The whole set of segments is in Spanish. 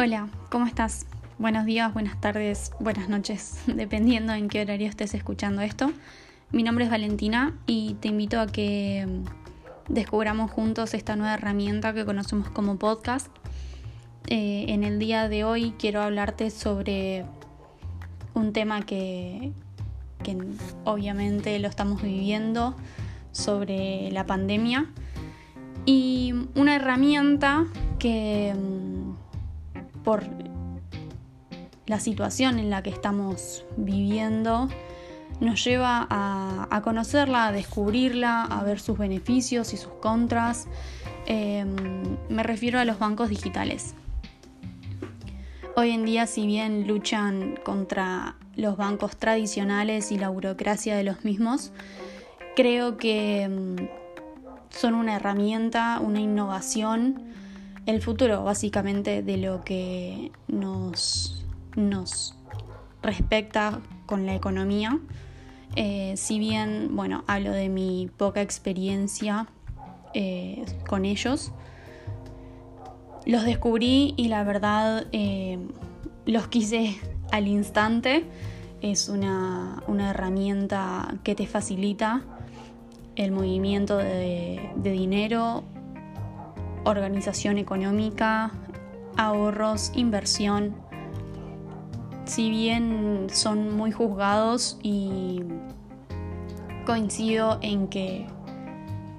Hola, ¿cómo estás? Buenos días, buenas tardes, buenas noches, dependiendo en qué horario estés escuchando esto. Mi nombre es Valentina y te invito a que mm, descubramos juntos esta nueva herramienta que conocemos como podcast. Eh, en el día de hoy quiero hablarte sobre un tema que, que obviamente lo estamos viviendo, sobre la pandemia y una herramienta que mm, por la situación en la que estamos viviendo, nos lleva a, conocerla, a descubrirla, a ver sus beneficios y sus contras. Em, me refiero a los bancos digitales. Hoy en día, si bien luchan contra los bancos tradicionales y la burocracia de los mismos, creo que em, son una herramienta, una innovación el futuro básicamente de lo que nos, nos respecta con la economía. Eh, si bien, bueno, hablo de mi poca experiencia eh, con ellos, los descubrí y la verdad eh, los quise al instante. Es una, herramienta que te facilita el movimiento de dinero organización económica, ahorros, inversión. Si bien son muy juzgados y coincido en que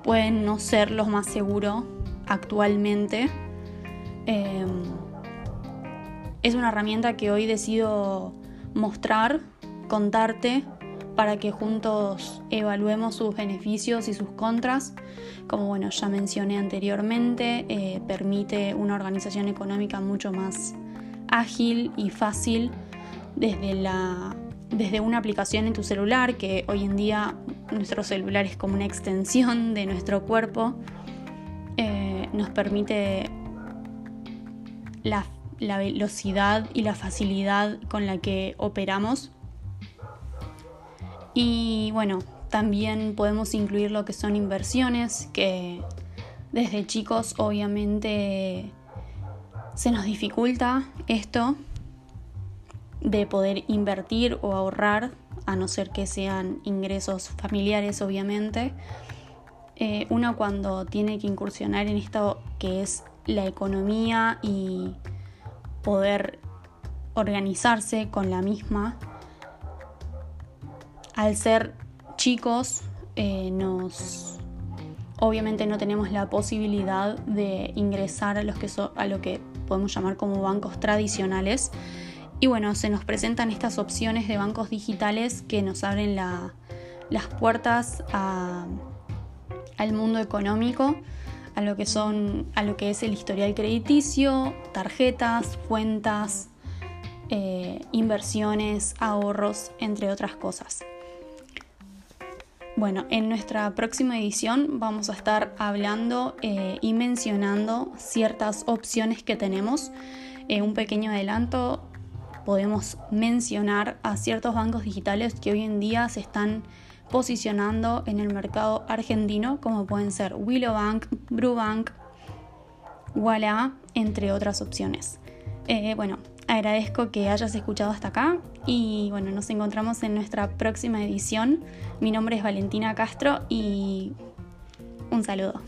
pueden no ser los más seguros actualmente, em, es una herramienta que hoy decido mostrar, contarte para que juntos evaluemos sus beneficios y sus contras. Como bueno, ya mencioné anteriormente, eh, permite una organización económica mucho más ágil y fácil desde, la, desde una aplicación en tu celular, que hoy en día nuestro celular es como una extensión de nuestro cuerpo, eh, nos permite la velocidad y la facilidad con la que operamos y bueno, también podemos incluir lo que son inversiones, que desde chicos obviamente se nos dificulta esto de poder invertir o ahorrar, a no ser que sean ingresos familiares obviamente. Eh, uno cuando tiene que incursionar en esto que es la economía y poder organizarse con la misma, al ser chicos, eh, nos obviamente no tenemos la posibilidad de ingresar a, los que a lo que podemos llamar como bancos tradicionales. Y bueno, se nos presentan estas opciones de bancos digitales que nos abren las puertas al mundo económico, a lo que son, a lo que es el historial crediticio, tarjetas, cuentas, eh, inversiones, ahorros, entre otras cosas. Bueno, en nuestra próxima edición vamos a estar hablando eh, y mencionando ciertas opciones que tenemos. Eh, un pequeño adelanto, podemos mencionar a ciertos bancos digitales que hoy en día se están posicionando en el mercado argentino, como pueden ser Willow Bank, Brubank, Walla, entre otras opciones. Eh, bueno, agradezco que hayas escuchado hasta acá y bueno, nos encontramos en nuestra próxima edición. Mi nombre es Valentina Castro y un saludo.